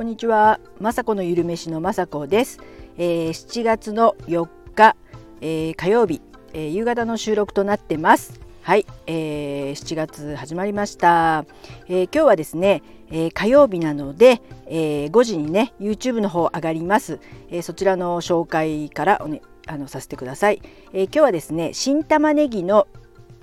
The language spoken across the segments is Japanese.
こんにちは、まさこのゆるめしのまさこです、えー、7月の4日、えー、火曜日、えー、夕方の収録となってます。はい、えー、7月始まりました、えー、今日はですね、えー、火曜日なので、えー、5時にね YouTube の方上がります、えー、そちらの紹介からおねあのさせてください、えー、今日はですね新玉ねぎの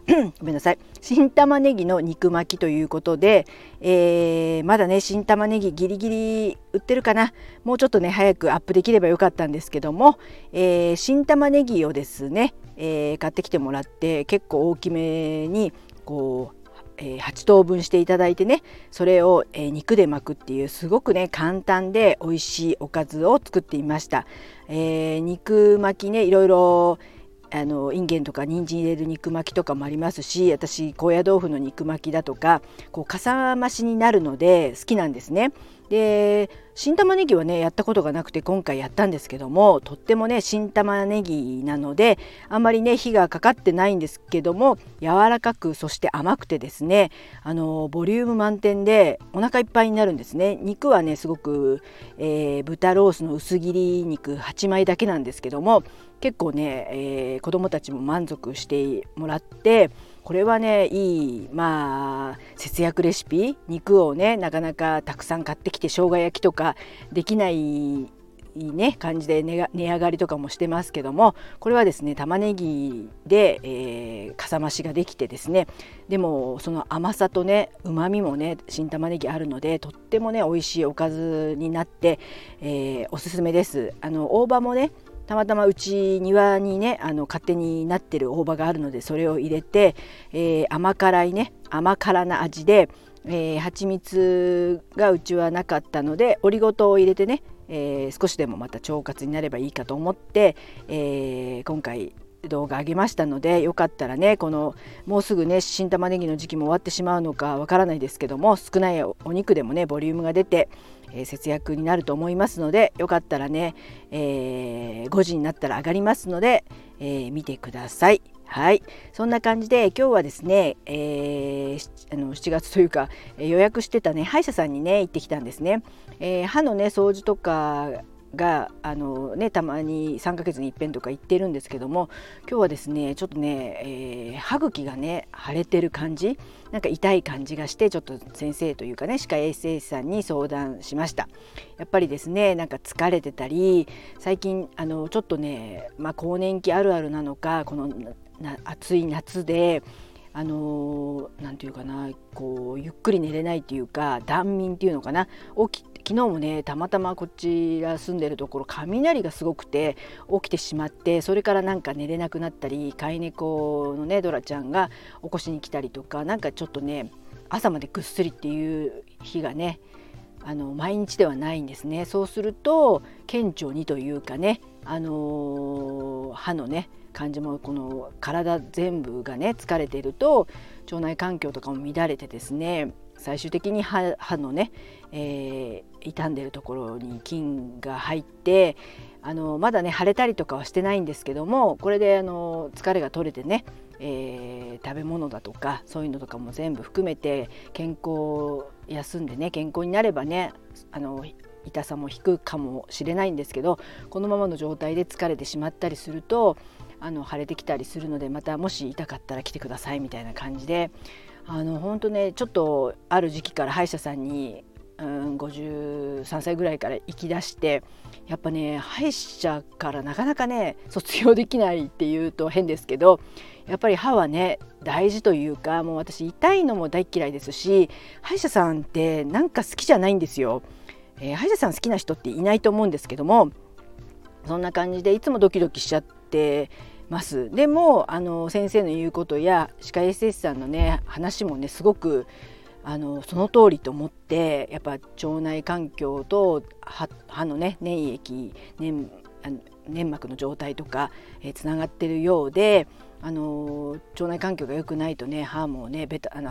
ごめんなさい。新玉ねぎの肉巻きということで、えー、まだね新玉ねぎギリギリ売ってるかな。もうちょっとね早くアップできればよかったんですけども、えー、新玉ねぎをですね、えー、買ってきてもらって結構大きめにこうえー、8等分していただいてねそれを、え、肉で巻くっていうすごくね簡単で美味しいおかずを作ってみました、え、肉巻きねいろいろあのインゲンとか人参入れる肉巻きとかもありますし私高野豆腐の肉巻きだとかこうかさ増しになるので好きなんですね。で新玉ねぎはねやったことがなくて今回やったんですけどもとってもね新玉ねぎなのであんまりね火がかかってないんですけども柔らかくそして甘くてですねあのボリューム満点でお腹いっぱいになるんですね肉はねすごく、えー、豚ロースの薄切り肉8枚だけなんですけども結構ね、えー、子どもたちも満足してもらってこれはねいいまあ節約レシピ肉をねなかなかたくさん買ってきて生姜焼きとかできないね感じで値上がりとかもしてますけどもこれはですね玉ねぎで、えー、かさ増しができてですねでもその甘さとねうまみもね新玉ねぎあるのでとってもね美味しいおかずになって、えー、おすすめです。あの大葉もねたまたまうち庭にねあの勝手になってる大葉があるのでそれを入れて、えー、甘辛いね甘辛な味で、えー、蜂蜜がうちはなかったのでオリゴ糖を入れてね、えー、少しでもまた腸活になればいいかと思って、えー、今回動画上げましたのでよかったらねこのもうすぐね新玉ねぎの時期も終わってしまうのかわからないですけども少ないお肉でもねボリュームが出て、えー、節約になると思いますのでよかったらね、えー、5時になったら上がりますので、えー、見てください。はい、そんな感じで今日はですね、えー、あの7月というか、え予約してたね歯医者さんにね行ってきたんですね。え歯のね掃除とかがあの、ね、たまに3ヶ月に一遍とか行ってるんですけども今日はですねちょっとね、えー、歯茎がね腫れてる感じなんか痛い感じがしてちょっと先生というかね歯科衛生士さんに相談しました。やっぱりですねなんか疲れてたり最近あのちょっとね、まあ、更年期あるあるなのかこの暑い夏であのー、て言うかなこうゆっくり寝れないっていうか断眠っていうのかな起き昨日もねたまたまこちら住んでるところ雷がすごくて起きてしまってそれからなんか寝れなくなったり飼い猫のねドラちゃんが起こしに来たりとかなんかちょっとね朝までぐっすりっていう日がねあの毎日ではないんですね。そうすると顕著にというかねあのー、歯のね感じもこの体全部がね疲れていると腸内環境とかも乱れてですね最終的に歯のね、えー、傷んでるところに菌が入ってあのまだね腫れたりとかはしてないんですけどもこれであの疲れが取れてね、えー、食べ物だとかそういうのとかも全部含めて健康休んでね健康になればねあの痛さも引くかもしれないんですけどこのままの状態で疲れてしまったりするとあの腫れてきたりするのでまたもし痛かったら来てくださいみたいな感じであの本当ねちょっとある時期から歯医者さんに、うん、53歳ぐらいから行き出してやっぱね歯医者からなかなかね卒業できないっていうと変ですけどやっぱり歯はね大事というかもう私痛いのも大嫌いですし歯医者さんってなんか好きじゃないんですよ。えー、歯医者さん好きな人っていないと思うんですけどもそんな感じでいつもドキドキしちゃってます。でもあの先生の言うことや歯科衛生士さんのね話もねすごくあのその通りと思ってやっぱ腸内環境と歯のね粘液粘粘膜の状態とかえつな、がってるようであの腸内環境が良くないとね歯もねベタあの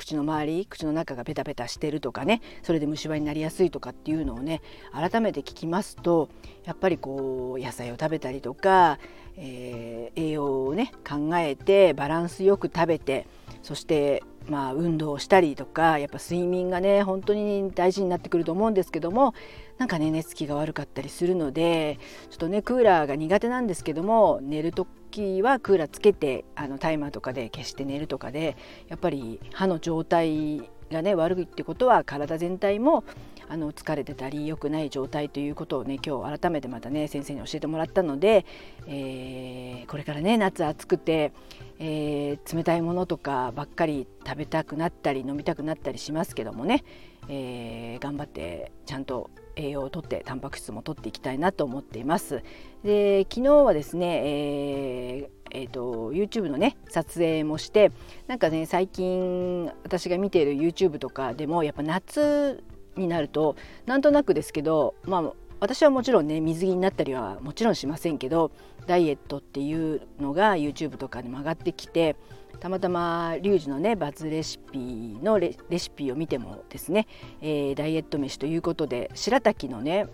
口の周り口の中がベタベタしてるとかねそれで虫歯になりやすいとかっていうのをね改めて聞きますとやっぱりこう野菜を食べたりとか、えー、栄養をね考えてバランスよく食べてそしてまあ運動をしたりとかやっぱ睡眠がね本当に大事になってくると思うんですけどもなんかね寝つきが悪かったりするのでちょっとねクーラーが苦手なんですけども寝る時はクーラーつけてあのタイマーとかで消して寝るとかでやっぱり歯の状態がね悪いってことは体全体もあの疲れてたり良くない状態ということをね今日改めてまたね先生に教えてもらったので、えー、これからね夏暑くて、えー、冷たいものとかばっかり食べたくなったり飲みたくなったりしますけどもね、えー、頑張ってちゃんと栄養をとってタンパク質もとっていきたいなと思っています。で昨日はですね、えーえーと、YouTube のね撮影もしてなんかね最近私が見ている YouTube とかでもやっぱ夏になるとなんとなくですけどまあ私はもちろんね水着になったりはもちろんしませんけどダイエットっていうのが YouTube とかにも上がってきてたまたまリュウジのねバズレシピのレシピを見てもですね、えー、ダイエット飯ということで白滝のね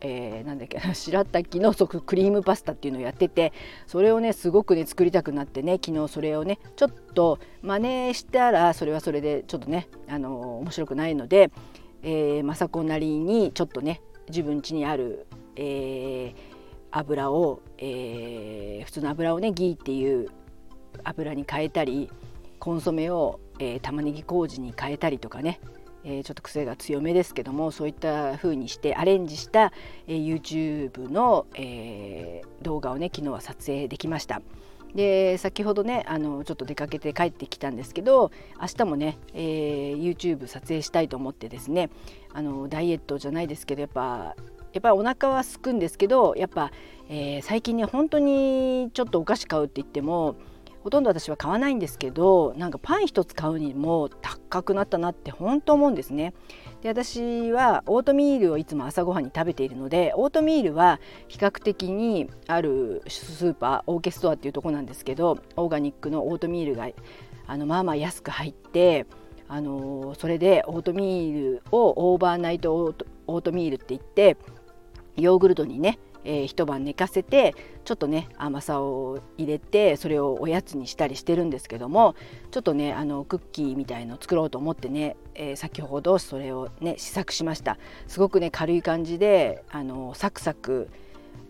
えー、なんだっけ 白滝のクリームパスタっていうのをやっててそれをねすごくね作りたくなってね昨日それをねちょっと真似したらそれはそれでちょっとねあの面白くないので、えー、雅子なりにちょっとね自分家にある、えー、油を、えー、普通の油をねギーっていう油に変えたりコンソメを、えー、玉ねぎ麹に変えたりとかねえー、ちょっと癖が強めですけどもそういった風にしてアレンジした、えー、YouTube の、えー、動画をね昨日は撮影できました。で先ほどねあのちょっと出かけて帰ってきたんですけど明日もね、えー、YouTube 撮影したいと思ってですねあのダイエットじゃないですけどやっぱやっぱお腹はすくんですけどやっぱ、えー、最近ね本当にちょっとお菓子買うって言ってもほとんど私は買わないんですけどなんかパン一つ買うにも高くなったなって本当思うんですね。で私はオートミールをいつも朝ごはんに食べているのでオートミールは比較的にあるスーパーオーケストアっていうとこなんですけどオーガニックのオートミールがあのまあまあ安く入ってあのそれでオートミールをオーバーナイトオートミールって言ってヨーグルトにねえー、一晩寝かせてちょっとね甘さを入れてそれをおやつにしたりしてるんですけどもちょっとねあのクッキーみたいの作ろうと思ってね、えー、先ほどそれをね試作しました。すごくね軽い感じであのサクサク、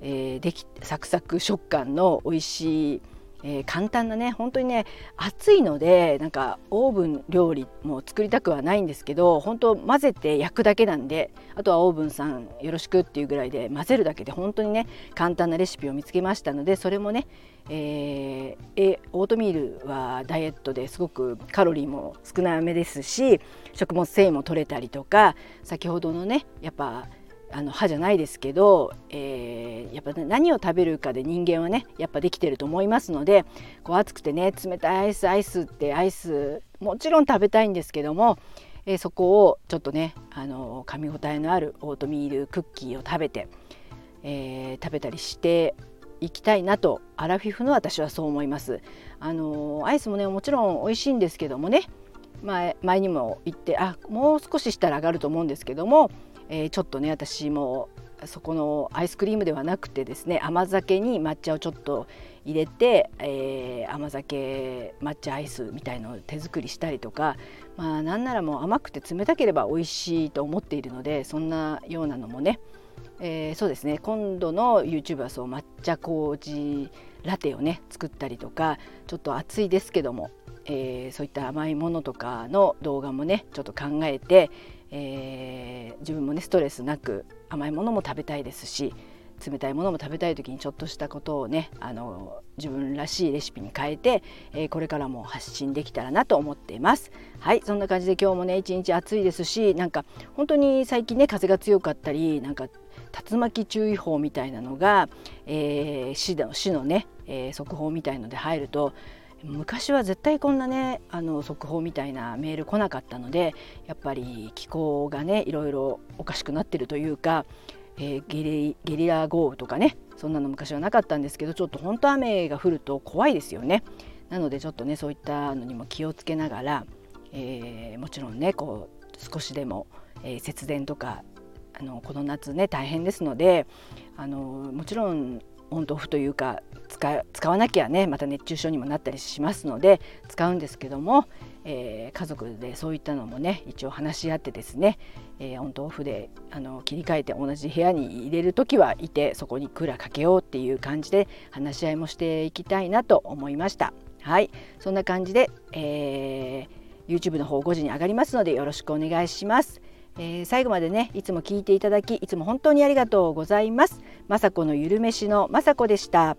えー、できサクサク食感の美味しいえー、簡単なね本当にね暑いのでなんかオーブン料理も作りたくはないんですけど本当混ぜて焼くだけなんであとはオーブンさんよろしくっていうぐらいで混ぜるだけで本当にね簡単なレシピを見つけましたのでそれもね、えー、オートミールはダイエットですごくカロリーも少なめですし食物繊維も取れたりとか先ほどのねやっぱあの歯じゃないですけど、えー、やっぱ、ね、何を食べるかで人間はねやっぱできてると思いますのでこう暑くてね冷たいアイスアイスってアイスもちろん食べたいんですけども、えー、そこをちょっとねあの噛み応えのあるオートミールクッキーを食べて、えー、食べたりしていきたいなとアラフィフの私はそう思います。あのアイスもねもちろん美味しいんですけどもね前前にも言ってあもう少ししたら上がると思うんですけどもえー、ちょっとね私もそこのアイスクリームではなくてですね甘酒に抹茶をちょっと入れて、えー、甘酒抹茶アイスみたいのを手作りしたりとかまあなんならもう甘くて冷たければ美味しいと思っているのでそんなようなのもね、えー、そうですね今度の YouTube はそう抹茶麹ラテをね作ったりとかちょっと暑いですけども、えー、そういった甘いものとかの動画もねちょっと考えて、えー、自分もねストレスなく甘いものも食べたいですし冷たいものも食べたい時にちょっとしたことをねあの自分らしいレシピに変えて、えー、これからも発信できたらなと思っています。はいそんな感じで今日もね一日暑いですしなんか本当に最近ね風が強かったりなんか竜巻注意報みたいなのが、えー、市の市のね、えー、速報みたいので入ると昔は絶対こんなねあの速報みたいなメール来なかったのでやっぱり気候がねいろいろおかしくなってるというか、えー、ゲリゲリラ豪雨とかねそんなの昔はなかったんですけどちょっと本当雨が降ると怖いですよね。なのでちょっとねそういったのにも気をつけながら、えー、もちろんねこう少しでも、えー、節電とかあのこの夏ね大変ですのであのもちろんオンとオフというか使わなきゃねまた熱中症にもなったりしますので使うんですけども、えー、家族でそういったのもね一応話し合ってですね、えー、オンとオフであの切り替えて同じ部屋に入れる時はいてそこにクーラーかけようっていう感じで話し合いもしていきたいなと思いました。はいそんな感じで、えー、YouTube の方5時に上がりますのでよろしくお願いします。えー、最後までねいつも聞いていただきいつも本当にありがとうございます。雅子のゆるめしの雅子でした。